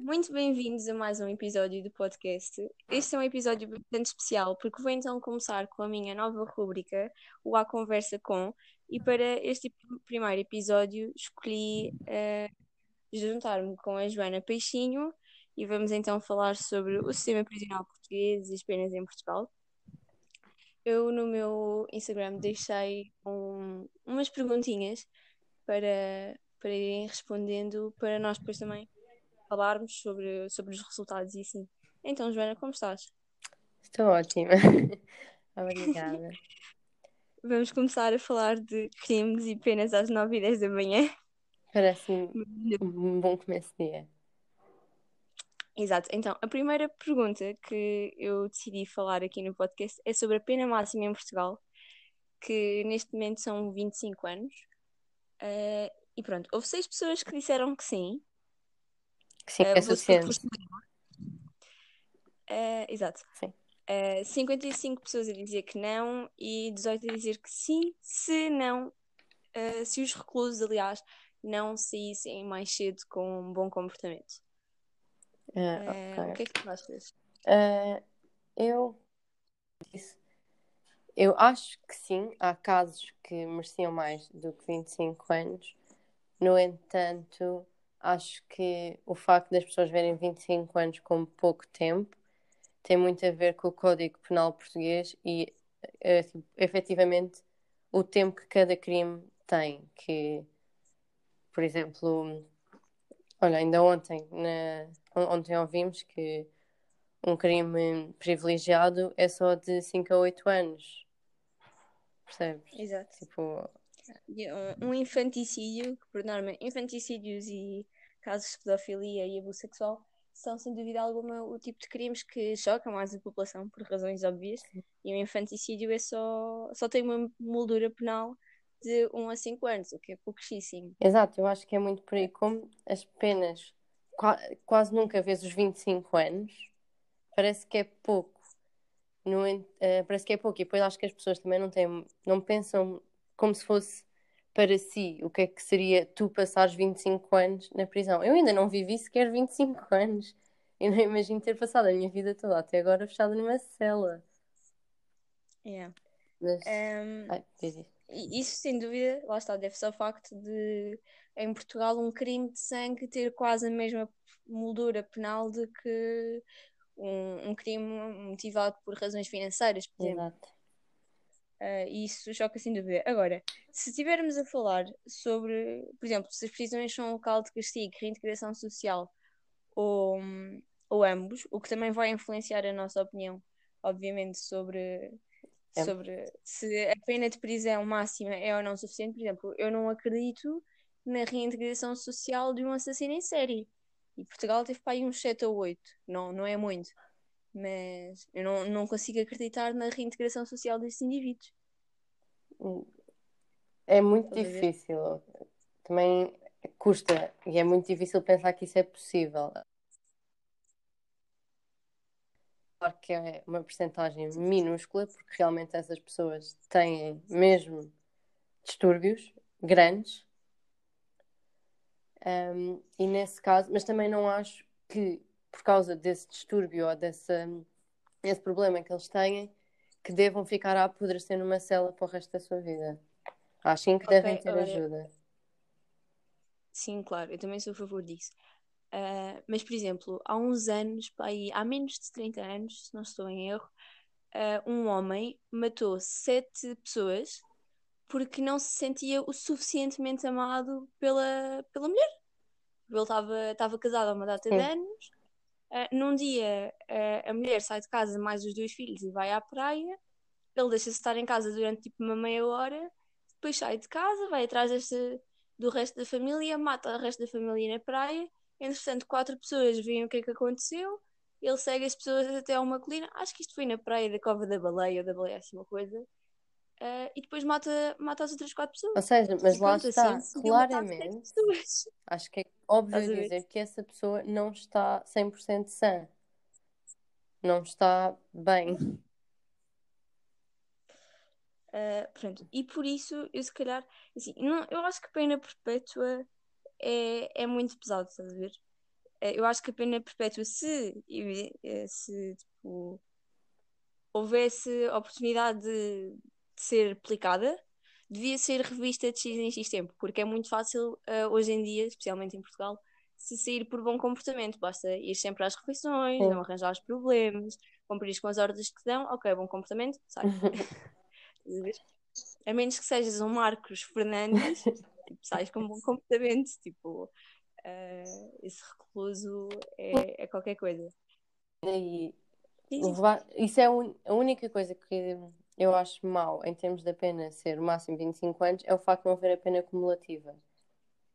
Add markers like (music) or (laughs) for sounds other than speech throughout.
muito bem-vindos a mais um episódio do podcast. Este é um episódio bastante especial porque vou então começar com a minha nova rúbrica, o A Conversa Com, e para este primeiro episódio escolhi uh, juntar-me com a Joana Peixinho e vamos então falar sobre o sistema prisional português e as penas em Portugal. Eu no meu Instagram deixei um, umas perguntinhas para, para irem respondendo, para nós depois também falarmos sobre, sobre os resultados e assim. Então, Joana, como estás? Estou ótima. (laughs) Obrigada. (laughs) Vamos começar a falar de crimes e penas às 9 e 10 da manhã. Parece-me (laughs) um bom começo de dia. Exato. Então, a primeira pergunta que eu decidi falar aqui no podcast é sobre a pena máxima em Portugal, que neste momento são 25 anos. Uh, e pronto, houve seis pessoas que disseram que sim, Sim, é suficiente. Uh, exato. Sim. Uh, eh, 55 pessoas a dizer que não e 18 a dizer que sim, se não, uh, se os reclusos, aliás, não saíssem mais cedo com um bom comportamento. Uh, okay. O que é que tu achas? eu eu acho que sim, há casos que mereciam mais do que 25 anos. No entanto, acho que o facto das pessoas verem 25 anos como pouco tempo tem muito a ver com o Código Penal Português e tipo, efetivamente o tempo que cada crime tem. Que, por exemplo, olha, ainda ontem, na, ontem ouvimos que um crime privilegiado é só de 5 a 8 anos. Percebes? Exato. Tipo, um infanticídio, que por norma, infanticídios e casos de pedofilia e abuso sexual são, sem dúvida alguma, o tipo de crimes que chocam mais a população, por razões óbvias. E o infanticídio é só, só tem uma moldura penal de 1 a 5 anos, o que é pouquíssimo. Exato, eu acho que é muito por aí. Como as penas quase nunca vês os 25 anos, parece que é pouco. No, uh, parece que é pouco. E depois acho que as pessoas também não têm, não pensam como se fosse para si o que é que seria tu passares 25 anos na prisão. Eu ainda não vivi sequer 25 anos. Eu não imagino ter passado a minha vida toda até agora fechada numa cela. Yeah. Mas... Um, Ai, isso, sem dúvida, lá está, deve-se ao facto de, em Portugal, um crime de sangue ter quase a mesma moldura penal de que um, um crime motivado por razões financeiras, por exemplo. Exato. Uh, e isso choca sem dúvida. Agora, se estivermos a falar sobre, por exemplo, se as prisões são um local de castigo, reintegração social ou, ou ambos, o que também vai influenciar a nossa opinião, obviamente, sobre, é. sobre se a pena de prisão máxima é ou não suficiente. Por exemplo, eu não acredito na reintegração social de um assassino em série. E Portugal teve para aí uns 7 ou 8, não, não é muito mas eu não, não consigo acreditar na reintegração social desses indivíduos. É muito difícil. Também custa e é muito difícil pensar que isso é possível. Claro que é uma porcentagem minúscula, porque realmente essas pessoas têm mesmo distúrbios grandes. Um, e nesse caso, mas também não acho que por causa desse distúrbio ou desse, desse problema que eles têm, que devam ficar a apodrecer numa cela para o resto da sua vida. Acho que okay, devem ter ajuda. Sim, claro, eu também sou a favor disso. Uh, mas, por exemplo, há uns anos, aí, há menos de 30 anos, se não estou em erro, uh, um homem matou sete pessoas porque não se sentia o suficientemente amado pela, pela mulher. Ele estava casado há uma data Sim. de anos Uh, num dia, uh, a mulher sai de casa mais os dois filhos e vai à praia. Ele deixa-se estar em casa durante tipo uma meia hora. Depois sai de casa, vai atrás deste, do resto da família, mata o resto da família na praia. Entretanto, quatro pessoas veem o que é que aconteceu. Ele segue as pessoas até a uma colina. Acho que isto foi na praia da Cova da Baleia ou da Baleia, assim uma coisa. Uh, e depois mata, mata as outras quatro pessoas. Ou seja, mas lá está, assim, claramente. (laughs) Acho que é óbvio dizer que essa pessoa não está 100% sã. Não está bem. Uh, pronto, e por isso eu se calhar, assim, não, eu acho que pena perpétua é, é muito pesado, estás a ver? eh, eu acho que a pena perpétua, se, se tipo, houvesse oportunidade de, de ser aplicada, devia ser revista de X em X tempo, porque é muito fácil uh, hoje em dia, especialmente em Portugal, se sair por bom comportamento. Basta ir sempre às refeições, Sim. não arranjar os problemas, cumprir com as ordens que te dão, ok, bom comportamento, sai. (laughs) a menos que sejas um Marcos Fernandes, (laughs) tipo, sais com bom comportamento, tipo, uh, esse recluso é, é, qualquer coisa. E, isso é a única coisa que eu acho mau em termos da pena ser o máximo 25 anos, é o facto de não haver a pena cumulativa.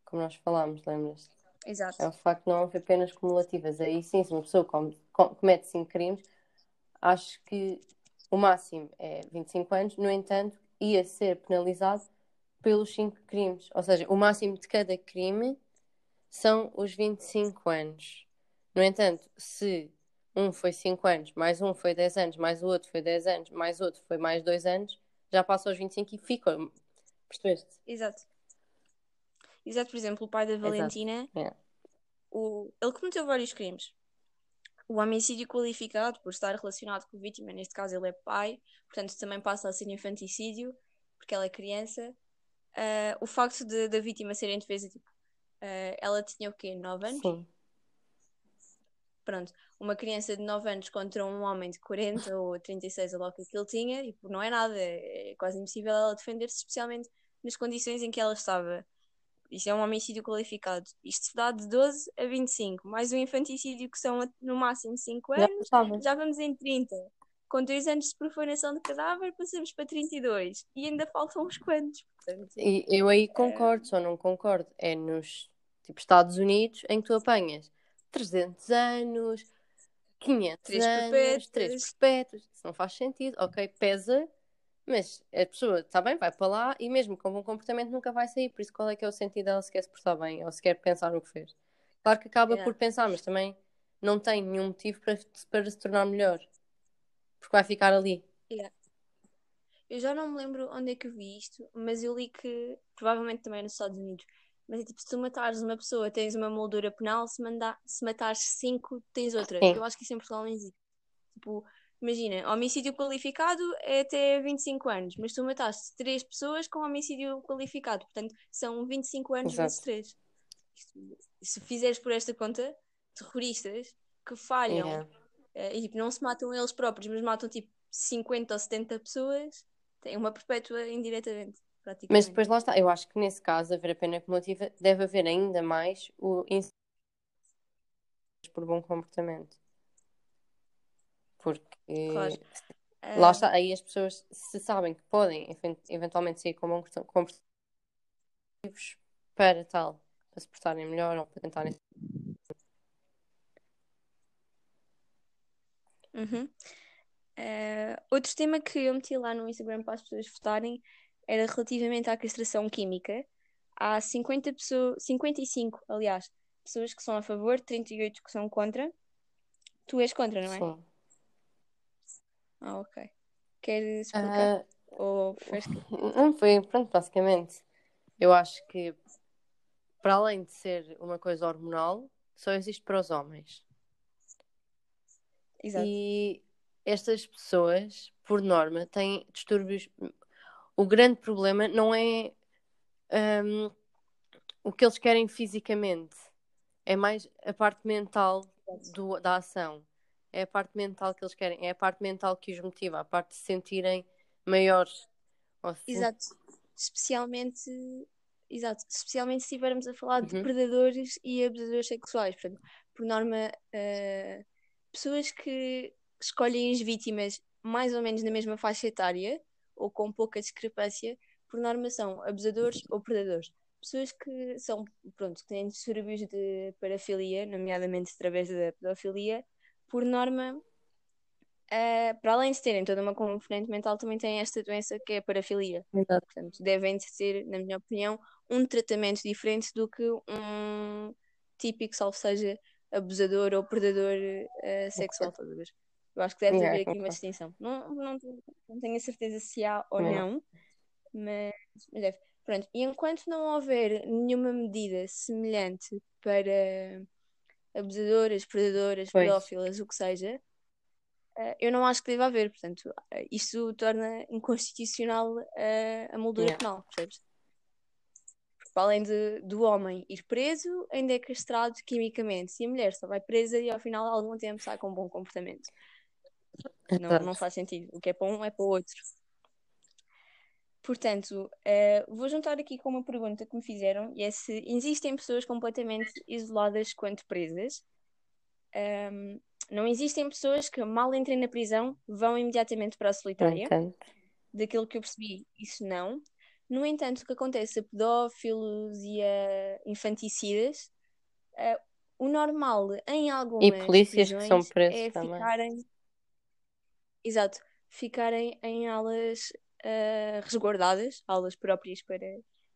Como nós falámos, lembras? Exato. É o facto de não haver penas cumulativas. Aí sim, se uma pessoa comete 5 crimes, acho que o máximo é 25 anos, no entanto, ia ser penalizado pelos 5 crimes. Ou seja, o máximo de cada crime são os 25 anos. No entanto, se um foi 5 anos, mais um foi 10 anos, mais o outro foi 10 anos, mais outro foi mais 2 anos, já passa aos 25 e fica. Percebeste? Exato. Exato, por exemplo, o pai da Valentina, yeah. o... ele cometeu vários crimes. O homicídio qualificado, por estar relacionado com a vítima, neste caso ele é pai, portanto também passa a ser infanticídio, porque ela é criança. Uh, o facto de, da vítima ser em defesa, tipo, uh, ela tinha o quê? 9 anos? Sim. Pronto, uma criança de 9 anos contra um homem de 40 ou 36, ou logo que ele tinha, tipo, não é nada, é quase impossível ela defender-se, especialmente nas condições em que ela estava. Isso é um homicídio qualificado. Isto se dá de 12 a 25, mais um infanticídio que são no máximo 5 anos, já, já vamos em 30. Com 2 anos de profanação de cadáver, passamos para 32. E ainda faltam uns quantos. Portanto, e eu aí concordo, é... só não concordo. É nos tipo, Estados Unidos em que tu apanhas 300 anos, 500 três anos, perpétuos. 3 perpétuos. Isso não faz sentido. Ok, pesa mas a pessoa, está bem, vai para lá e mesmo com bom comportamento nunca vai sair. Por isso, qual é que é o sentido dela se quer se portar bem ou se quer pensar no que fez? Claro que acaba yeah. por pensar, mas também não tem nenhum motivo para, para se tornar melhor. Porque vai ficar ali. Yeah. Eu já não me lembro onde é que eu vi isto, mas eu li que, provavelmente também nos Estados Unidos, mas é tipo, se tu matares uma pessoa, tens uma moldura penal, se, manda, se matares cinco, tens outra. Sim. Eu acho que isso em Portugal não existe. Tipo, Imagina, homicídio qualificado é até 25 anos, mas tu mataste 3 pessoas com homicídio qualificado, portanto são 25 anos Exato. vezes 3. Se fizeres por esta conta, terroristas que falham yeah. uh, e tipo, não se matam eles próprios, mas matam tipo 50 ou 70 pessoas, têm uma perpétua indiretamente. Mas depois lá está, eu acho que nesse caso, haver a pena cumulativa, deve haver ainda mais o por bom comportamento. Porque claro. lá está, aí as pessoas se sabem que podem eventualmente sair com comportativos para tal, para se portarem melhor ou para tentarem. Uhum. Uh, outro tema que eu meti lá no Instagram para as pessoas votarem era relativamente à castração química. Há 50 pessoas, 55, aliás, pessoas que são a favor, 38 que são contra. Tu és contra, não é? Sim. Ah, ok. Queres explicar? Uh, Ou (laughs) Não foi, pronto, basicamente. Eu acho que, para além de ser uma coisa hormonal, só existe para os homens. Exato. E estas pessoas, por norma, têm distúrbios. O grande problema não é um, o que eles querem fisicamente, é mais a parte mental do, da ação é a parte mental que eles querem, é a parte mental que os motiva, a parte de se sentirem maiores. Exato. Especialmente, exato. Especialmente se estivermos a falar uhum. de predadores e abusadores sexuais. Portanto, por norma, uh, pessoas que escolhem as vítimas mais ou menos na mesma faixa etária ou com pouca discrepância, por norma são abusadores ou predadores. Pessoas que são, pronto, que têm distúrbios de parafilia, nomeadamente através da pedofilia, por norma, uh, para além de terem toda uma componente mental, também têm esta doença que é a parafilia. Exato. Portanto, devem ter, na minha opinião, um tratamento diferente do que um típico, salvo seja, abusador ou predador uh, sexual, todas Eu acho que deve yeah, haver aqui uma distinção. Não, não, não tenho a certeza se há ou yeah. não, mas, mas deve. Pronto, e enquanto não houver nenhuma medida semelhante para abusadoras, predadoras, Pois. pedófilas, o que seja, eh, eu não acho que deva haver. Portanto, eh, isto torna inconstitucional eh, a moldura Yeah. penal, percebes? Porque para além de, do homem ir preso, ainda é castrado quimicamente. E a mulher só vai presa e ao final algum tempo sai com um bom comportamento. Não, não faz sentido. O que é para um é para o outro. Portanto, eh, vou juntar aqui com uma pergunta que me fizeram, e é se existem pessoas completamente isoladas quanto presas. Ahm, não existem pessoas que, mal entrem na prisão, vão imediatamente para a solitária. Daquilo que eu percebi, isso não. No entanto, o que acontece a pedófilos e a infanticidas, eh, o normal em algumas e polícias que são presos é também. ficarem. Exato, ficarem em alas ah, resguardadas, aulas próprias para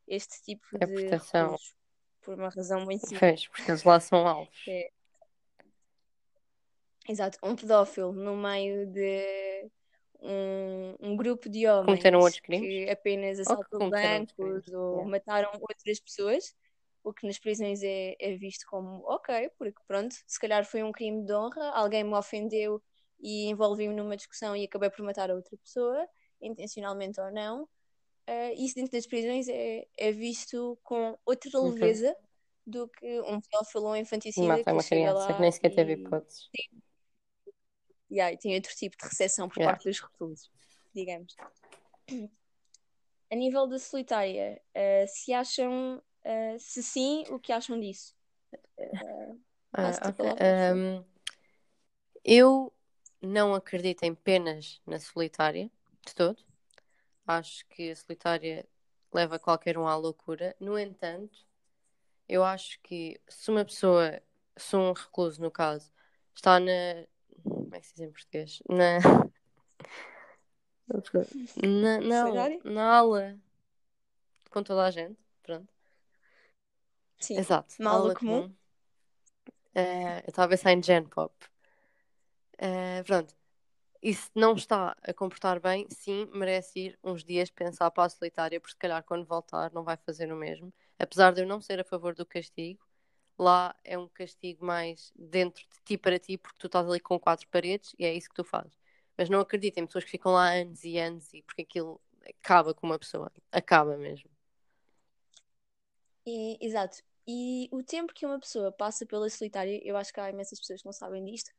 este tipo de reclusos, por uma razão muito simples. Pois, porque eles lá são alvos. É, exato, um pedófilo no meio de um, um grupo de homens Cometeram outros crimes? que apenas assaltam bancos ou yeah. mataram outras pessoas, o que nas prisões é, é visto como ok, porque pronto, se calhar foi um crime de honra, alguém me ofendeu e envolvi-me numa discussão e acabei por matar a outra pessoa, intencionalmente ou não. Ah, isso dentro das prisões é, é visto com outra Uhum. leveza do que um pedófilo um infanticida mata que uma criança que nem sequer teve hipóteses. e aí tem outro tipo de recepção por Yeah. parte dos reclusos, digamos. A nível da solitária, ah, se acham, ah, se sim, o que acham disso? Ah, Passo-te a ok. palavra, por favor. Ahm, eu não acredito em penas na solitária, de todo. Acho que a solitária leva qualquer um à loucura. No entanto, eu acho que se uma pessoa, se um recluso, no caso, está na. Como é que se diz em português? Na. Na, na, na aula com toda a gente, pronto. Sim. Exato, Na aula aula comum? comum. Eh, eu estava a pensar em Gen Pop. Eh, pronto. E se não está a comportar bem, sim, merece ir uns dias pensar para a solitária, porque se calhar quando voltar não vai fazer o mesmo. Apesar de eu não ser a favor do castigo, lá é um castigo mais dentro de ti para ti, porque tu estás ali com quatro paredes e é isso que tu fazes. Mas não acredito em pessoas que ficam lá anos e anos e porque aquilo acaba com uma pessoa. Acaba mesmo. E- exato. E o tempo que uma pessoa passa pela solitária, eu acho que há imensas pessoas que não sabem disto,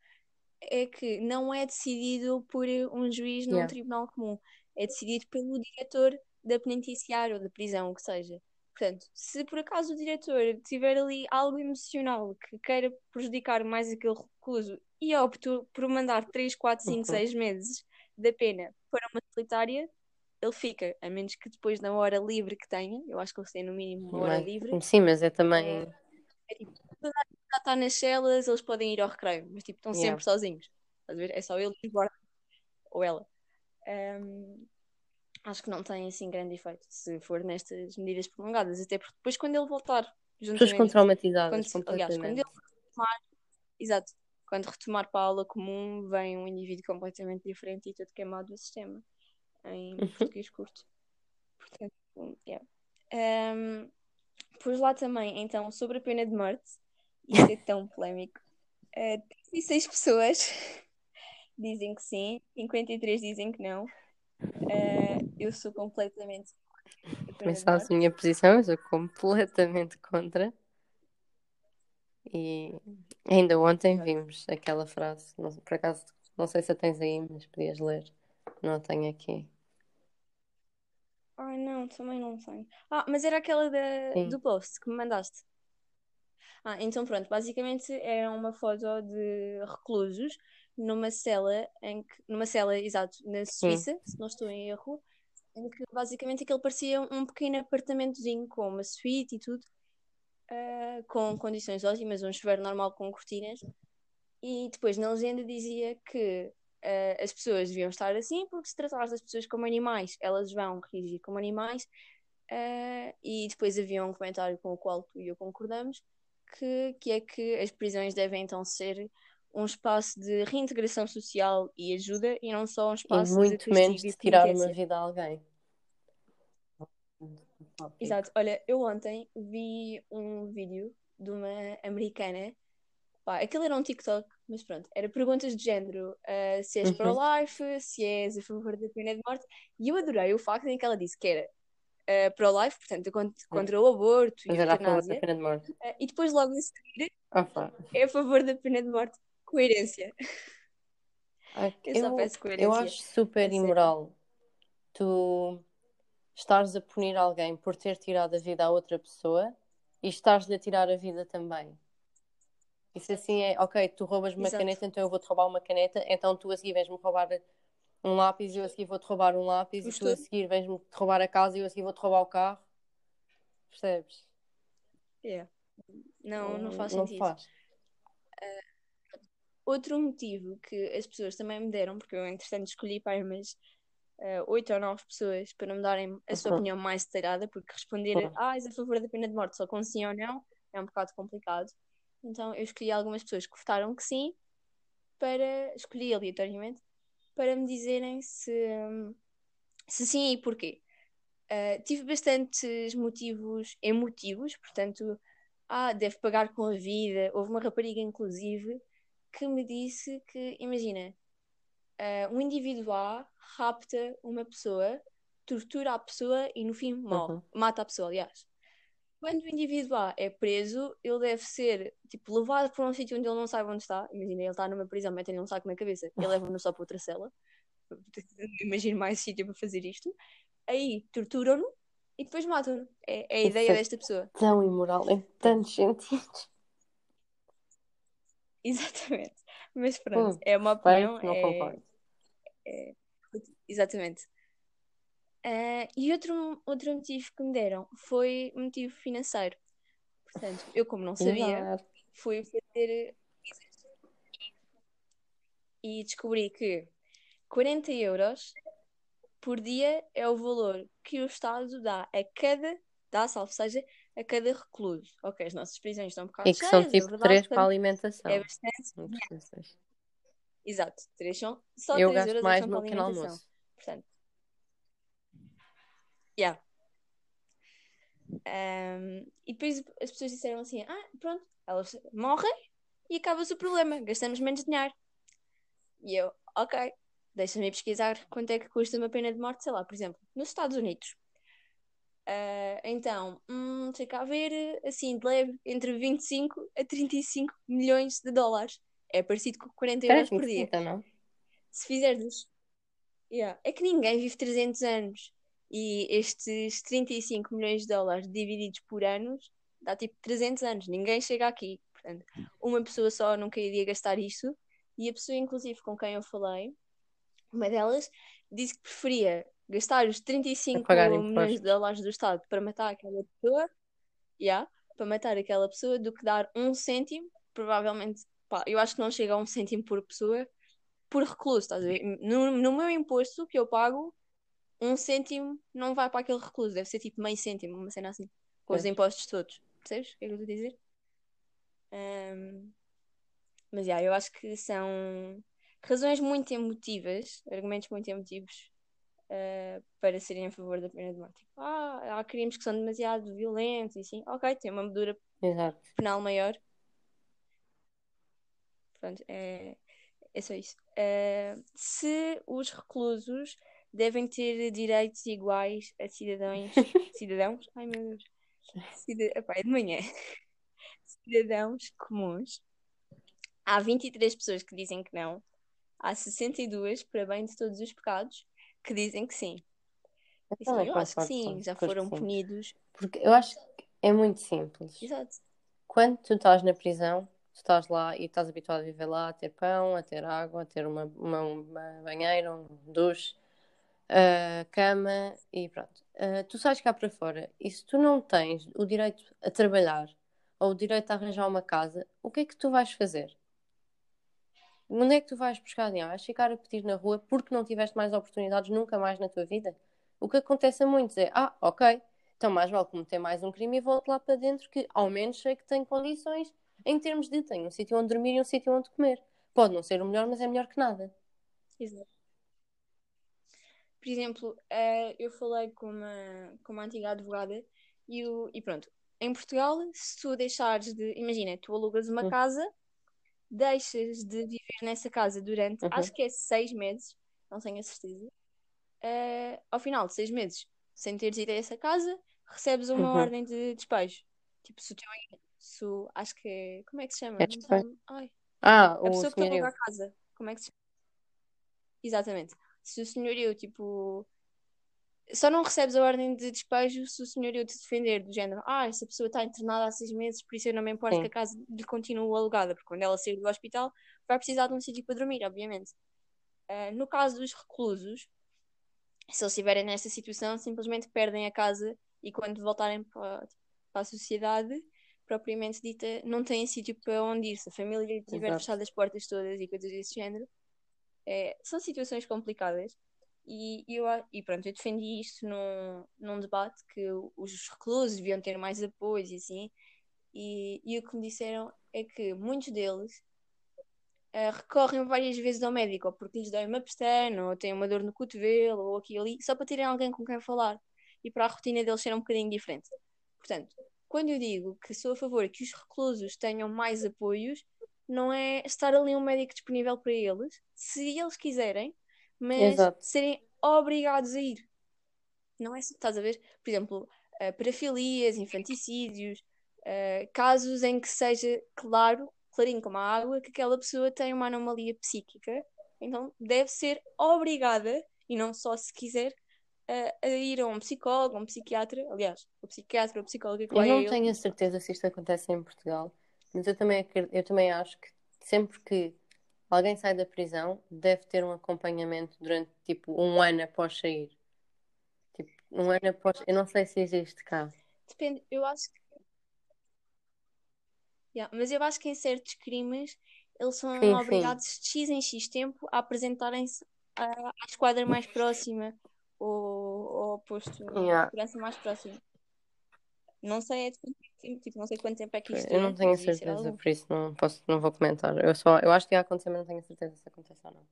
é que não é decidido por um juiz num Yeah. tribunal comum. É decidido pelo diretor da penitenciária ou da prisão, o que seja. Portanto, se por acaso o diretor tiver ali algo emocional que queira prejudicar mais aquele recluso e opte por mandar 3, 4, 5, Uhum. 6 meses da pena para uma solitária, ele fica, a menos que depois na hora livre que tenha, eu acho que eles têm no mínimo uma hora livre, sim, mas é também. já está nas celas, eles podem ir ao recreio, mas tipo, estão Yeah. sempre sozinhos. É só ele e guardas. Ou ela. Ahm, acho que não tem assim grande efeito se for nestas medidas prolongadas, até porque depois quando ele voltar, Pessoas com traumatizadas, quando, aliás, quando ele retomar, exato, quando retomar para a aula comum, vem um indivíduo completamente diferente e todo queimado do sistema, em Uhum. português curto. Portanto, yeah. Pois lá também, então, sobre a pena de morte, (laughs) isto é tão polémico. Uh, 36 pessoas (laughs) dizem que sim, 53 dizem que não. Uh, eu sou completamente contra a minha posição, eu sou completamente contra. E ainda ontem vimos aquela frase, não, por acaso, não sei se a tens aí, mas podias ler. Não a tenho aqui. Ai não, também não tenho. Ah, mas era aquela da, Sim. do post que me mandaste. Ah, então pronto, basicamente era uma foto de reclusos numa cela em que, numa cela, exato, na Suíça, se não estou em erro, em que basicamente aquele parecia um pequeno apartamentozinho com uma suíte e tudo, ah, com condições ótimas, um chuveiro normal com cortinas, e depois na legenda dizia que ah, as pessoas deviam estar assim porque se tratar das pessoas como animais, elas vão reagir como animais, ah, e depois havia um comentário com o qual tu e eu concordamos, que, que é que as prisões devem então ser um espaço de reintegração social e ajuda e não só um E espaço de muito castigo menos e de tirar uma vida a alguém. Exato. Olha, eu ontem vi um vídeo de uma americana, Pá, aquilo era um TikTok, mas pronto, era perguntas de género: uh, se és Uhum. pro-life, se és a favor da pena de morte. E eu adorei o facto em que ela disse que era uh, pro-life, portanto, contra, contra o aborto Mas e a da pena de morte. uh, e depois logo a seguir Ah, é a favor da pena de morte. Coerência. Ai, Eu só Eu, peço eu coerência. acho super sério. imoral tu estares a punir alguém por ter tirado a vida a outra pessoa e estares-lhe a tirar a vida também. Isso assim é, ok, tu roubas uma Exato. caneta, então eu vou-te roubar uma caneta, então tu a seguir vens-me roubar um lápis, eu a seguir vou-te roubar um lápis, Um e tu a seguir vens-me roubar a casa e eu a seguir vou-te roubar o carro. Percebes? Yeah. Não, não faz Não sentido. faz. Outro motivo que as pessoas também me deram, porque eu entretanto escolhi para umas eh, oito ou nove pessoas para me darem a sua Uhum. opinião mais detalhada, porque responder Uhum. ah, és a favor da pena de morte só com sim ou não é um bocado complicado. Então eu escolhi algumas pessoas que votaram que sim, para escolhi aleatoriamente, para me dizerem se, se sim e porquê. Uh, tive bastantes motivos emotivos, portanto, ah, deve pagar com a vida. Houve uma rapariga, inclusive, que me disse que, imagina, uh, um indivíduo A rapta uma pessoa, tortura a pessoa e no fim morre, Uhum. mata a pessoa, aliás. Quando o indivíduo A é preso, ele deve ser tipo, levado para um sítio onde ele não sabe onde está. Imagina, ele está numa prisão, metem-lhe um saco na cabeça e levam-no só para outra cela. (laughs) Imagino mais sítio para fazer isto. Aí torturam-no e depois matam-no. É, é a Isso ideia é desta pessoa. Tão imoral em tantos sentidos. (laughs) Exatamente. Mas pronto, Hum, é uma opinião. Respeito, não é- concordo. Exatamente. Ah, e outro, outro motivo que me deram foi motivo financeiro. Portanto, eu, como não sabia, fui fazer e descobri que 40 euros por dia é o valor que o Estado dá a cada, dá, salvo seja, a cada recluso. Ok, as nossas prisões estão um bocado E que são é tipo verdade, três para a alimentação. é bastante. Exato, três são, só Eu 3 gasto euros mais no pequeno almoço. Portanto, yeah. Um, e depois as pessoas disseram assim: Ah, pronto, elas morrem e acaba-se o problema, gastamos menos dinheiro. E eu, ok, deixa-me pesquisar quanto é que custa uma pena de morte, sei lá, por exemplo, nos Estados Unidos. Ah, então, hum, deixa cá ver, assim, de leve, entre 25 a 35 milhões de dólares. É parecido com 40 euros por dia. 30, não? Se fizeres. Yeah. É que ninguém vive 300 anos. E estes 35 milhões de dólares divididos por anos dá tipo 300 anos. Ninguém chega aqui. Portanto, uma pessoa só nunca iria gastar isto. E a pessoa, inclusive, com quem eu falei, uma delas, disse que preferia gastar os 35 pagar milhões de dólares do Estado para matar aquela pessoa. Yeah, para matar aquela pessoa do que dar um cêntimo, provavelmente, pá, eu acho que não chega a um cêntimo por pessoa, por recluso, estás a ver? No, no meu imposto que eu pago, um cêntimo não vai para aquele recluso, deve ser tipo meio cêntimo, uma cena assim, com os Pois. impostos todos. Percebes o que é que eu estou a dizer? Ahm, mas já, eu acho que são razões muito emotivas, argumentos muito emotivos ah, para serem a favor da pena de morte. Tipo, ah, há crimes que são demasiado violentos e assim, ok, tem uma medida Exato. penal maior. Pronto, é, é só isso. Eh, se os reclusos devem ter direitos iguais a cidadãos, (laughs) cidadãos, ai meu Deus, Cida, epá, é de manhã, (laughs) cidadãos comuns, há 23 pessoas que dizem que não, há 62, para bem de todos os pecados, que dizem que sim. Eu E, sim, também eu acho que sim, já foram sim. punidos. Porque eu acho que é muito simples. Exato. Quando tu estás na prisão, tu estás lá e estás habituado a viver lá, a ter pão, a ter água, a ter uma, uma, uma banheira, um duche, a cama e pronto. Ah, tu sais cá para fora e se tu não tens o direito a trabalhar ou o direito a arranjar uma casa, o que é que tu vais fazer? Onde é que tu vais buscar dinheiro? Vais ficar a pedir na rua porque não tiveste mais oportunidades nunca mais na tua vida? O que acontece a muitos é, ah, ok, então mais vale cometer mais um crime e volto lá para dentro que ao menos sei que tenho condições em termos de tenho um sítio onde dormir e um sítio onde comer. Pode não ser o melhor, mas é melhor que nada. Exato. Por exemplo, eh, eu falei com uma, com uma antiga advogada e, o, e pronto, em Portugal, se tu deixares de. Imagina, tu alugas uma Hum. casa deixas de viver nessa casa durante, Uhum. acho que é seis meses, não tenho a certeza. Eh, ao final de seis meses, sem teres ido a essa casa, recebes uma Uhum. ordem de despejo. Tipo, se o teu. Se, acho que é. Como é que se chama? É Não? Ai, Ah, a o pessoa que te alugou a casa. Como é que se chama? Exatamente. Se o senhorio, tipo. Só não recebes a ordem de despejo se o senhorio te defender, do género, ah, essa pessoa está internada há seis meses, por isso eu não me importo Sim. que a casa lhe continue alugada, porque quando ela sair do hospital vai precisar de um sítio para dormir, obviamente. Ah, no caso dos reclusos, se eles estiverem nesta situação, simplesmente perdem a casa e quando voltarem para, para a sociedade, propriamente dita, não têm sítio para onde ir. Se a família lhe tiver Exato. fechado as portas todas e coisas desse género, é, são situações complicadas. E, eu, e pronto, eu defendi isto num, num debate que os reclusos deviam ter mais apoio e assim. E, e o que me disseram é que muitos deles eh, recorrem várias vezes ao médico, ou porque lhes dói uma pestana, ou têm uma dor no cotovelo, ou aqui ali, só para terem alguém com quem falar e para a rotina deles ser um bocadinho diferente. Portanto, quando eu digo que sou a favor que os reclusos tenham mais apoios, não é estar ali um médico disponível para eles, se eles quiserem, mas Exato. serem obrigados a ir. Não é, estás a ver? Por exemplo, eh, parafilias, infanticídios, eh, casos em que seja claro, clarinho como a água, que aquela pessoa tem uma anomalia psíquica, então deve ser obrigada, e não só se quiser, a, a ir a um psicólogo, a um psiquiatra. Aliás, o psiquiatra ou a psicóloga que Eu não tenho a certeza se isto acontece em Portugal, mas eu também, eu também acho que sempre que alguém sai da prisão, deve ter um acompanhamento durante tipo um ano após sair. Tipo, um ano após. Eu não sei se existe cá. Depende, eu acho que. Yeah, mas eu acho que em certos crimes eles são Sim, sim. obrigados de X em X tempo a apresentarem-se à, à esquadra mais próxima ou, ou ao posto de Yeah. segurança mais próximo. Não sei, é de quanto tempo, tipo, não sei quanto tempo é que isto Eu não tenho certeza, algum. por isso não posso, não vou comentar. Eu só, eu acho que ia acontecer, mas não tenho certeza se acontece ou não.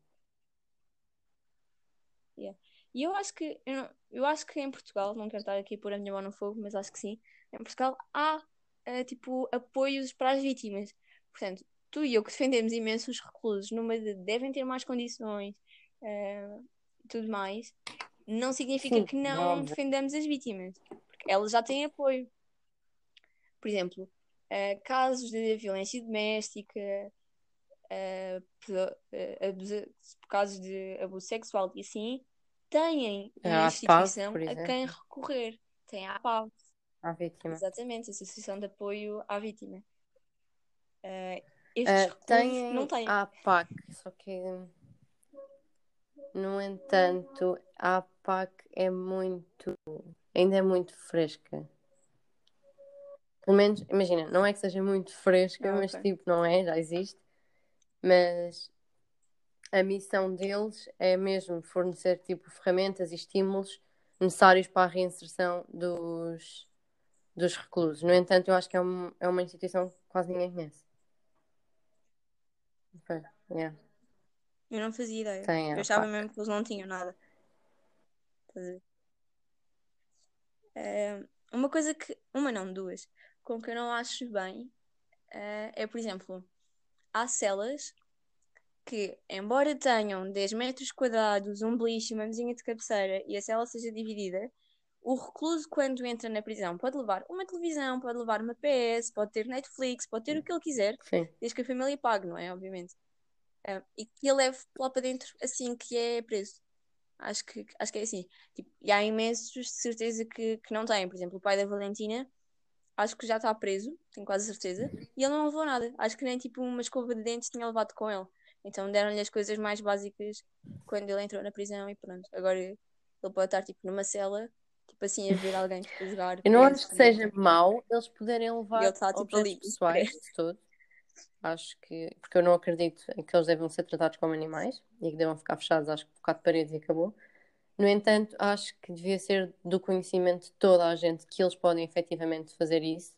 E eu acho que eu, não- eu acho que em Portugal, não quero estar aqui a pôr a minha mão no fogo, mas acho que sim, em Portugal há eh, tipo apoios para as vítimas. Portanto, tu e eu que defendemos imenso os reclusos numa de devem ter mais condições e tudo mais, não significa Sim, que não óbvio. defendamos as vítimas, porque elas já têm apoio. Por exemplo, eh, casos de violência doméstica, eh, eh, abuso- casos de abuso sexual e assim, têm É uma a instituição a quem recorrer. Tem a APAV, À vítima. exatamente, Associação de Apoio à Vítima. Eh, estes reclusos têm não têm. a APAC, só que, no entanto, a APAC é muito, ainda é muito fresca. Pelo menos, imagina, não é que seja muito fresca, Ah, mas ok. tipo, não é, já existe. Mas a missão deles é mesmo fornecer tipo ferramentas e estímulos necessários para a reinserção dos, dos reclusos. No entanto, eu acho que é, um, é uma instituição que quase ninguém conhece. Ok, yeah. Eu não fazia ideia. Tem a Eu achava mesmo que eles não tinham nada. Eh, uma coisa que, uma não, duas, com que eu não acho bem, eh, é, por exemplo, há celas que, embora tenham 10 metros quadrados, um beliche, uma mesinha de cabeceira e a cela seja dividida, o recluso, quando entra na prisão, pode levar uma televisão, pode levar uma PS, pode ter Netflix, pode ter o que ele quiser, Sim. desde que a família pague, não é? Obviamente. Ah, e que ele leve lá para dentro assim que é preso. Acho que, acho que é assim. Tipo, e há imensos de certeza que, que não têm. Por exemplo, o pai da Valentina, acho que já está preso, tenho quase certeza, e ele não levou nada. Acho que nem tipo uma escova de dentes tinha levado com ele. Então deram-lhe as coisas mais básicas quando ele entrou na prisão e pronto. Agora ele pode estar tipo numa cela, tipo assim, a ver alguém tipo, jogar. Eu não acho que seja mau eles poderem levar ele está tipo objetos ali. pessoais de todo. Acho que, porque eu não acredito em que eles devem ser tratados como animais e que devam ficar fechados, acho que por quatro paredes e acabou. No entanto, acho que devia ser do conhecimento de toda a gente que eles podem efetivamente fazer isso,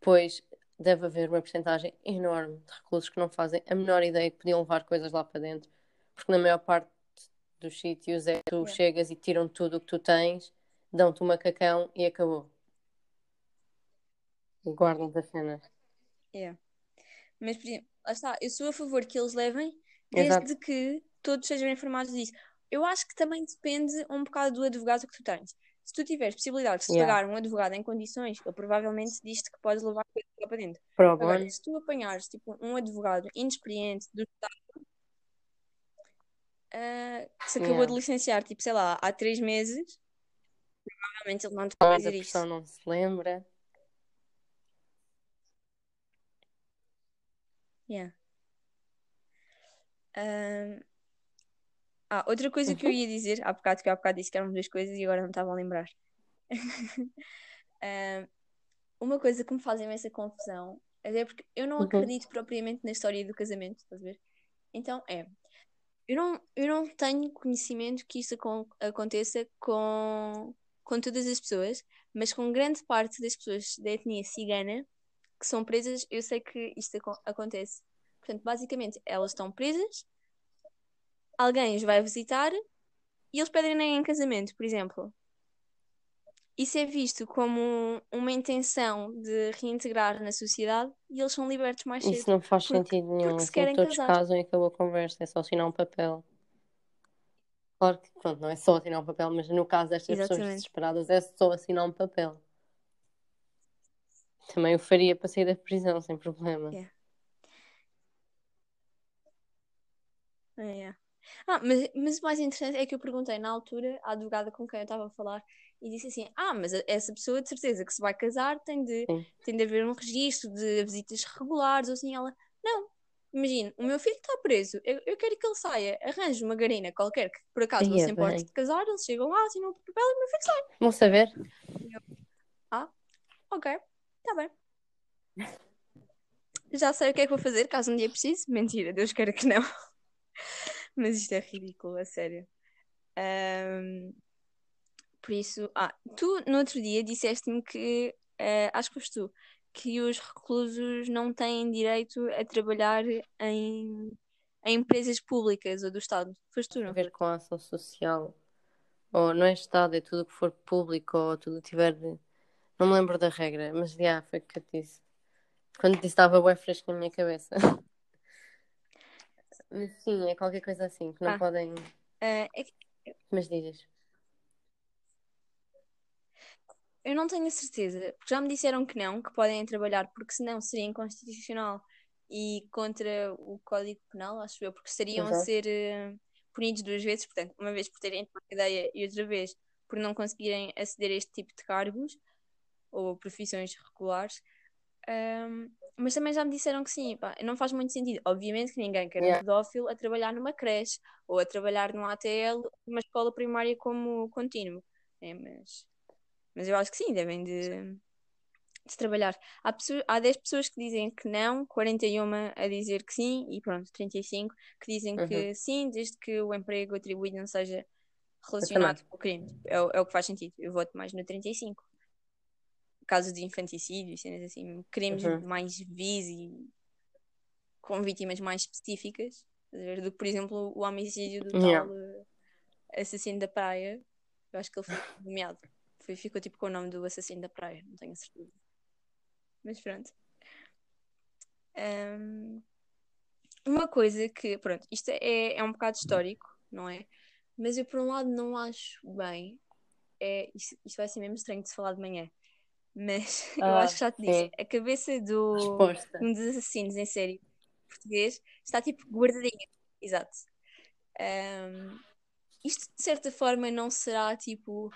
pois deve haver uma porcentagem enorme de reclusos que não fazem a menor ideia que podiam levar coisas lá para dentro, porque na maior parte dos sítios é tu Yeah. chegas e tiram tudo o que tu tens, dão-te um macacão e acabou. E guardam-te as cenas. Yeah. Mas, por exemplo, lá está, eu sou a favor que eles levem, desde Exato. que todos sejam informados disso. Eu acho que também depende um bocado do advogado que tu tens. Se tu tiveres possibilidade de Yeah. pagar um advogado em condições, ele provavelmente diz-te que podes levar coisa lá para dentro. Agora, se tu apanhares tipo, um advogado inexperiente do Estado ah, que se acabou Yeah. de licenciar, tipo, sei lá, há três meses, provavelmente ele não te a dizer isso. pessoa não se lembra. Yeah. Ahm, Ah, outra coisa que eu ia dizer, há bocado que eu há bocado disse que eram duas coisas e agora não estava a lembrar. (laughs) Ahm, uma coisa que me faz imensa confusão, até porque eu não Uhum. acredito propriamente na história do casamento, estás a ver? Então é, eu não, eu não tenho conhecimento que isso acon- aconteça com, com todas as pessoas, mas com grande parte das pessoas da etnia cigana que são presas, eu sei que isto acon- acontece. Portanto, basicamente, elas estão presas, alguém os vai visitar e eles pedem em casamento, por exemplo. Isso é visto como uma intenção de reintegrar na sociedade e eles são libertos mais cedo. Isso não faz porque- sentido nenhum. porque se Assim, querem todos casar. casam e acabou a conversa. É só assinar um papel. Claro que, pronto, não é só assinar um papel, mas no caso destas pessoas Exatamente. desesperadas é só assinar um papel. Também o faria para sair da prisão, sem problema. Yeah. É. Ah, mas, mas o mais interessante é que eu perguntei na altura à advogada com quem eu estava a falar e disse assim: Ah, mas essa pessoa de certeza que se vai casar tem de, Sim. tem de haver um registro de visitas regulares ou assim. Ela, não, imagina, o meu filho está preso, eu, eu quero que ele saia, arranje uma garina qualquer que por acaso não Ia se importe bem. de casar, eles chegam lá, assinam o papel e o meu filho sai. Vão saber? Ok, está bem. Já sei o que é que vou fazer caso um dia precise. Mentira, Deus queira que não. Mas isto é ridículo, a sério. Ahm, por isso, ah, tu no outro dia disseste-me que, eh, acho que foste tu, que os reclusos não têm direito a trabalhar em, em empresas públicas ou do Estado. Foste tu, a não ver foi? com a ação social. Ou não é Estado, é tudo que for público ou tudo que tiver. de- Não me lembro da regra, mas já foi o que eu disse. Quando disse estava bem fresco na minha cabeça. (laughs) Sim, é qualquer coisa assim, que não Ah. podem. Ah, é que Mas dizes. eu não tenho a certeza, porque já me disseram que não, que podem trabalhar, porque senão seria inconstitucional e contra o Código Penal, acho eu, porque estariam a Exato. ser eh, punidos duas vezes, portanto, uma vez por terem tomado ideia e outra vez por não conseguirem aceder a este tipo de cargos ou profissões regulares. Ahm, mas também já me disseram que sim, pá, não faz muito sentido. Obviamente que ninguém quer um Yeah. pedófilo a trabalhar numa creche ou a trabalhar num ATL, numa escola primária como contínuo. É, mas, mas eu acho que sim, devem de, de trabalhar. Há, pessoas, há 10 pessoas que dizem que não, 41 a dizer que sim e pronto, 35 que dizem que sim, desde que o emprego atribuído não seja relacionado com o crime. É, o- é o que faz sentido. Eu voto mais no 35 casos de infanticídio, cenas assim, crimes Uhum. mais vis e com vítimas mais específicas, do que, por exemplo, o homicídio do Yeah. tal eh, assassino da praia. Eu acho que ele foi nomeado. Foi, ficou tipo com o nome do assassino da praia, não tenho certeza. Mas pronto. Ahm, uma coisa que, pronto, isto é, é um bocado histórico, não é? Mas eu, por um lado, não acho bem. É, isto, isto vai ser mesmo estranho de se falar de manhã. Mas (laughs) eu Ah, acho que já te disse. sim. A cabeça do, Resposta. um dos assassinos em série português está tipo guardadinha. Exato. Ahm, isto de certa forma não será tipo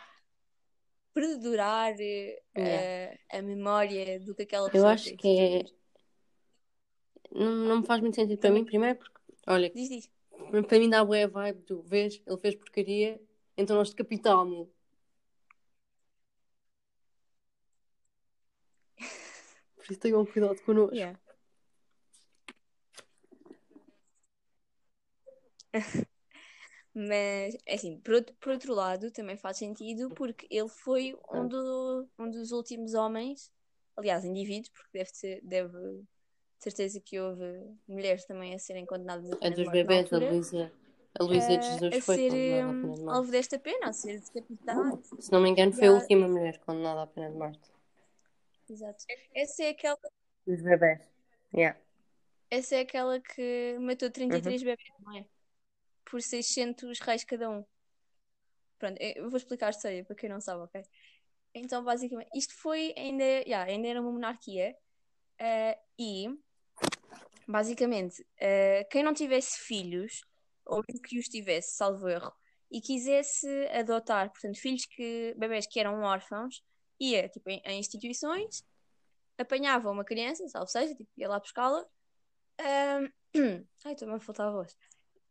perdurar eh, Yeah. a, a memória do que aquela Eu pessoa acho fez. que é. Não, não me faz muito sentido para mim, primeiro porque, olha, Diz, diz. para mim dá a boa vibe do vês, ele fez porcaria, então nós decapitamos. Por isso tenham cuidado connosco. Yeah. (laughs) Mas, é assim, por outro, por outro lado, também faz sentido porque ele foi um, do, um dos últimos homens, aliás, indivíduos, porque deve ser, deve, de certeza que houve mulheres também a serem condenadas a É pena de dos bebês, a Luísa. A Luísa de eh, Jesus a foi ser condenada à hum, pena de morte. alvo desta pena, a ser decapitada. Se não me engano, foi a última mulher condenada à pena de morte. Exato. Essa é aquela Dos bebês. Yeah. Essa é aquela que matou 33 Uhum. bebês, não é? Por 600 reais cada um. Pronto, eu vou explicar a história para quem não sabe, ok? Então, basicamente, isto foi ainda, yeah, ainda era uma monarquia eh, e, basicamente, eh, quem não tivesse filhos, ou mesmo que os tivesse, salvo erro, e quisesse adotar, portanto, filhos que, bebés que eram órfãos, ia, tipo, em, em instituições, apanhava uma criança, salvo seja, tipo, ia lá buscá-la, ahm, (clears throat) ai, estou-me a faltar a voz,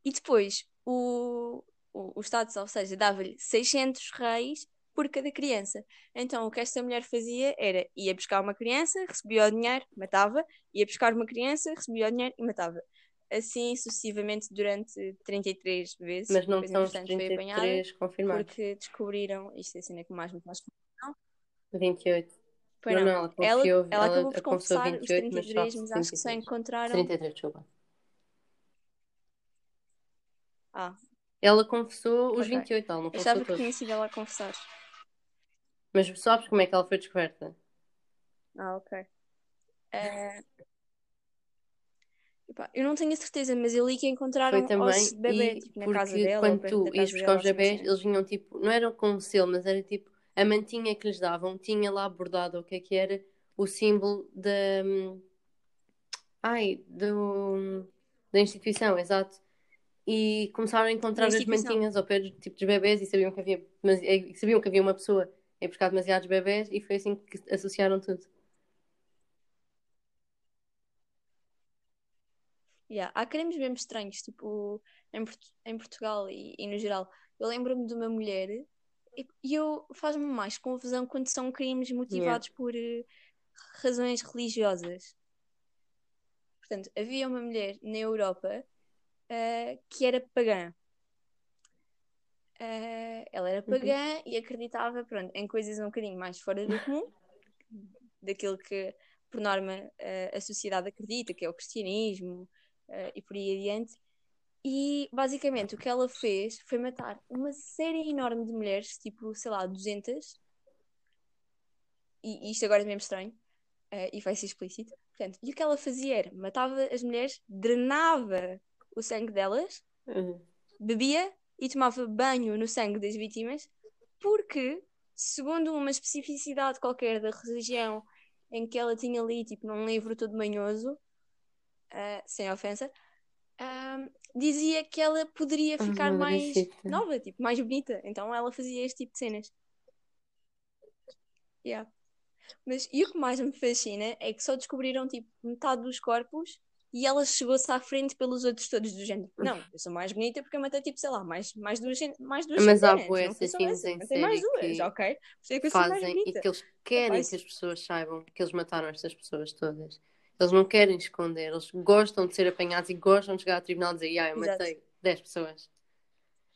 e depois o, o, o Estado, salvo seja, dava-lhe 600 reis por cada criança. Então, o que esta mulher fazia era ia buscar uma criança, recebia o dinheiro, matava, ia buscar uma criança, recebia o dinheiro e matava. Assim sucessivamente durante 33 vezes. Mas não são os entretanto, foi apanhada 33 confirmados. porque descobriram, isto é a cena que mais me faz 28. Foi não, não. ela confiou, ela ela acabou por confessou confessar os 28, mas 33, só mas acho que só 33. encontraram. 33, desculpa. Ah, Ela confessou os Ok. 28, ela não eu confessou achava que tinha sido ela a confessar. Mas sabes como é que ela foi descoberta? Ah, ok. Eh, epá, eu não tenho a certeza, mas eu li que encontraram Foi também, ossos de bebê, e tipo, na casa dela, quando tu ias buscar os assim, bebés, cena. eles vinham tipo, não eram com selo, mas era tipo, a mantinha que lhes davam tinha lá bordado o que é que era o símbolo da. Ai, do, da instituição, exato. E começaram a encontrar as mantinhas ao pé do- tipo, dos bebés e sabiam que havia, mas, sabiam que havia uma pessoa ir buscar demasiados bebés e foi assim que associaram tudo. Yeah. Há crimes mesmo estranhos, tipo, em, Port- em Portugal e, e no geral. Eu lembro-me de uma mulher e, eu faz-me mais confusão quando são crimes motivados por eh, razões religiosas. Portanto, havia uma mulher na Europa eh, que era pagã. Eh, ela era pagã e acreditava, pronto, em coisas um bocadinho mais fora do comum, daquilo que, por norma, a sociedade acredita, que é o cristianismo, e por aí adiante. E, basicamente, o que ela fez foi matar uma série enorme de mulheres, tipo, sei lá, 200. E, e isto agora é mesmo estranho, eh, e vai ser explícito. Portanto, e o que ela fazia era, matava as mulheres, drenava o sangue delas, Uhum. bebia e tomava banho no sangue das vítimas, porque, segundo uma especificidade qualquer da religião em que ela tinha ali, tipo, num livro todo manhoso, ah, sem ofensa, ah, dizia que ela poderia Ah, ficar mais madrecita. nova, tipo, mais bonita. Então ela fazia este tipo de cenas. Yeah. Mas e o que mais me fascina é que só descobriram tipo metade dos corpos e ela chegou-se à frente pelos outros todos do género. Não, eu sou mais bonita porque eu matei tipo, sei lá, mais, mais duas, mais duas Mas há em matei mais duas, que ok? Por isso é fazem e que eles querem Rapaz. que as pessoas saibam que eles mataram estas pessoas todas. Eles não querem esconder, eles gostam de ser apanhados e gostam de chegar ao tribunal e dizer: ah, eu Exato. matei 10 pessoas.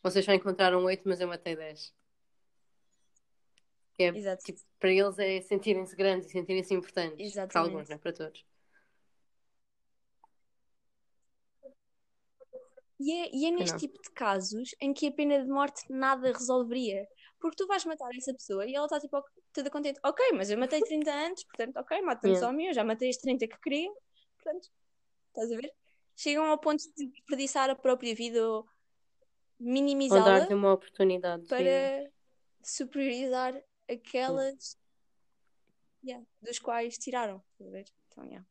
Vocês só encontraram 8, mas eu matei 10. Que é, Exato. tipo, para eles é sentirem-se grandes e sentirem-se importantes. Para Exatamente. alguns, não é para todos. E é, e é neste não. tipo de casos em que a pena de morte nada resolveria. Porque tu vais matar essa pessoa e ela está tipo toda contente. Ok, mas eu matei 30 antes, portanto, ok, mata-me Yeah. só a mim, eu já matei as 30 que queria. Portanto, estás a ver? Chegam ao ponto de desperdiçar a própria vida ou Ou minimizá-la dar-lhe uma oportunidade para superiorizar aquelas yeah, dos quais tiraram. Estás a ver? Então, yeah.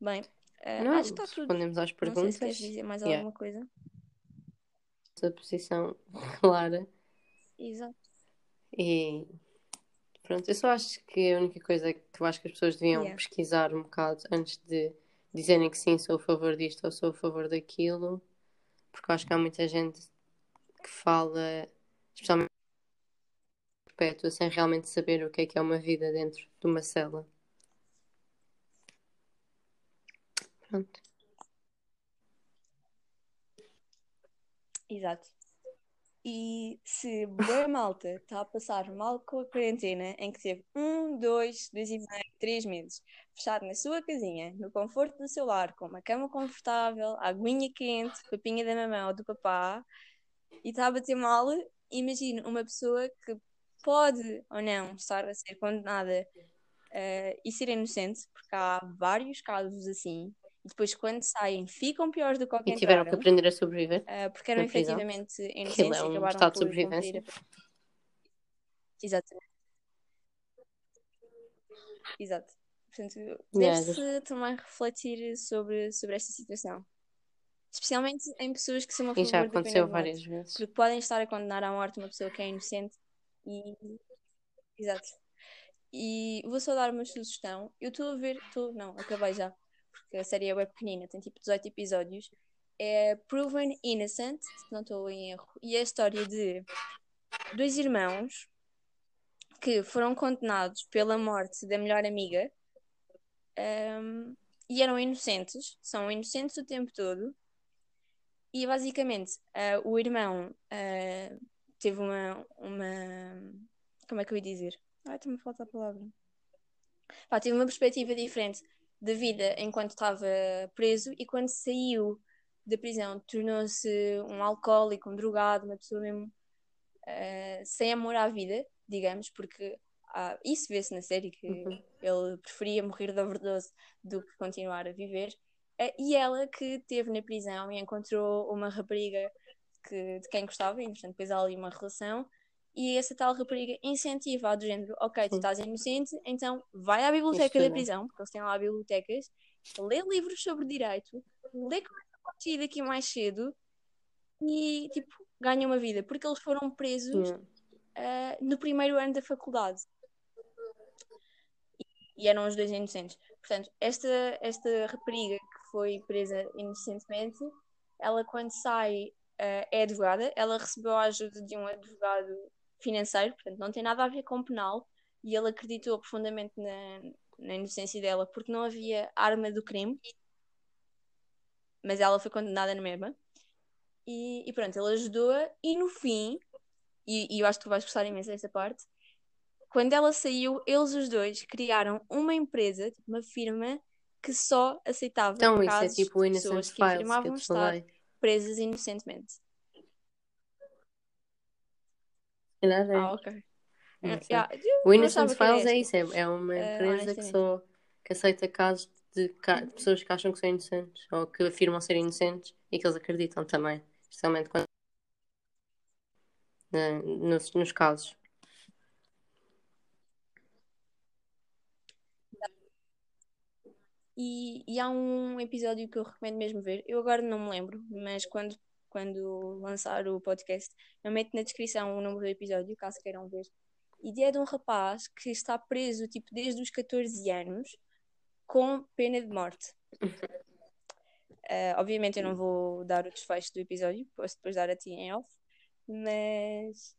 Bem, eh, Não, acho que está tudo. respondemos às Não sei se perguntas. queres dizer mais Yeah. alguma coisa. A posição (laughs) clara. Exato. E pronto, eu só acho que a única coisa que eu acho que as pessoas deviam Yeah. pesquisar um bocado antes de dizerem que sim, sou a favor disto ou sou a favor daquilo, porque eu acho que há muita gente que fala, especialmente perpétua, sem realmente saber o que é que é uma vida dentro de uma cela. Pronto. Exato. E se boa malta está a passar mal com a quarentena, em que teve um, dois, dois e meio, três meses, fechado na sua casinha, no conforto do seu lar, com uma cama confortável, aguinha quente, papinha da mamãe ou do papá, e está a bater mal, imagina uma pessoa que pode ou não estar a ser condenada uh, e ser inocente, porque há vários casos assim, e depois quando saem ficam piores do que qualquer E tiveram que aprender a sobreviver. Uh, porque eram efetivamente inocentes Aquilo é e um acabaram estado de sobrevivência. Exatamente. Exato. Portanto, Yeah, deve-se também refletir sobre, sobre esta situação. Especialmente em pessoas que são a E já favor da pena aconteceu de morte. várias vezes. Porque podem estar a condenar à morte uma pessoa que é inocente e. Exato. E vou só dar uma sugestão. Eu estou a ver, estou, não, acabei já, porque a série é bem pequenina, tem tipo 18 episódios. É Proven Innocent, se não estou em erro. E é a história de dois irmãos que foram condenados pela morte da melhor amiga um, e eram inocentes, são inocentes o tempo todo. E basicamente uh, o irmão uh, teve uma, uma. Como é que eu ia dizer? Ai, está-me a a palavra. Pá, teve uma perspectiva diferente da vida enquanto estava preso e quando saiu da prisão tornou-se um alcoólico, um drogado, uma pessoa mesmo uh, sem amor à vida, digamos, porque ah, isso vê-se na série que Uhum. ele preferia morrer de overdose do que continuar a viver. Uh, e ela que esteve na prisão e encontrou uma rapariga que, de quem gostava, e portanto depois há ali uma relação, e essa tal rapariga incentiva do género, ok, tu estás inocente, então vai à biblioteca da prisão, porque eles têm lá bibliotecas, lê livros sobre direito, lê como é que pode sair daqui mais cedo e tipo, ganha uma vida, porque eles foram presos ah, no primeiro ano da faculdade. E eram os dois inocentes. Portanto, esta, esta rapariga que foi presa inocentemente, ela quando sai ah, é advogada, ela recebeu a ajuda de um advogado financeiro, portanto não tem nada a ver com penal, e ele acreditou profundamente na, na inocência dela porque não havia arma do crime, mas ela foi condenada na mesma. E, e pronto, ele ajudou-a, e no fim, e, e eu acho que tu vais gostar imenso dessa parte. Quando ela saiu, eles os dois criaram uma empresa, tipo, uma firma, que só aceitava Então, é casos tipo o de pessoas que afirmavam estar presas inocentemente. É. Ah, ok. Sei. yeah, O Innocent que Files é isso, é, é uma Eh, empresa que honestamente. só que aceita casos de, ca- de pessoas que acham que são inocentes ou que afirmam ser inocentes e que eles acreditam também, especialmente quando na- nos, nos casos. E, e há um episódio que eu recomendo mesmo ver. Eu agora não me lembro, mas quando, quando lançar o podcast, eu meto na descrição o número do episódio, caso queiram ver. E é de um rapaz que está preso tipo desde os 14 anos com pena de morte. Ah, (laughs) obviamente eu não vou dar o desfecho do episódio, posso depois dar a ti em off, mas,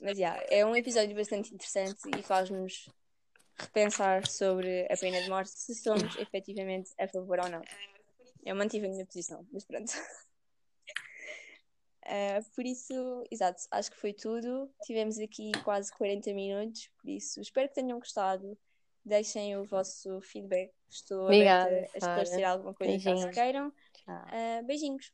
mas yeah, é um episódio bastante interessante e faz-nos repensar sobre a pena de morte, se somos efetivamente a favor ou não. Eu mantive a minha posição, mas pronto. (laughs) Ah, por isso, exato, acho que foi tudo. Tivemos aqui quase 40 minutos, por isso espero que tenham gostado. Deixem o vosso feedback. Estou Obrigada, aberta a esclarecer alguma coisa caso Beijinhos. queiram. Ah, beijinhos.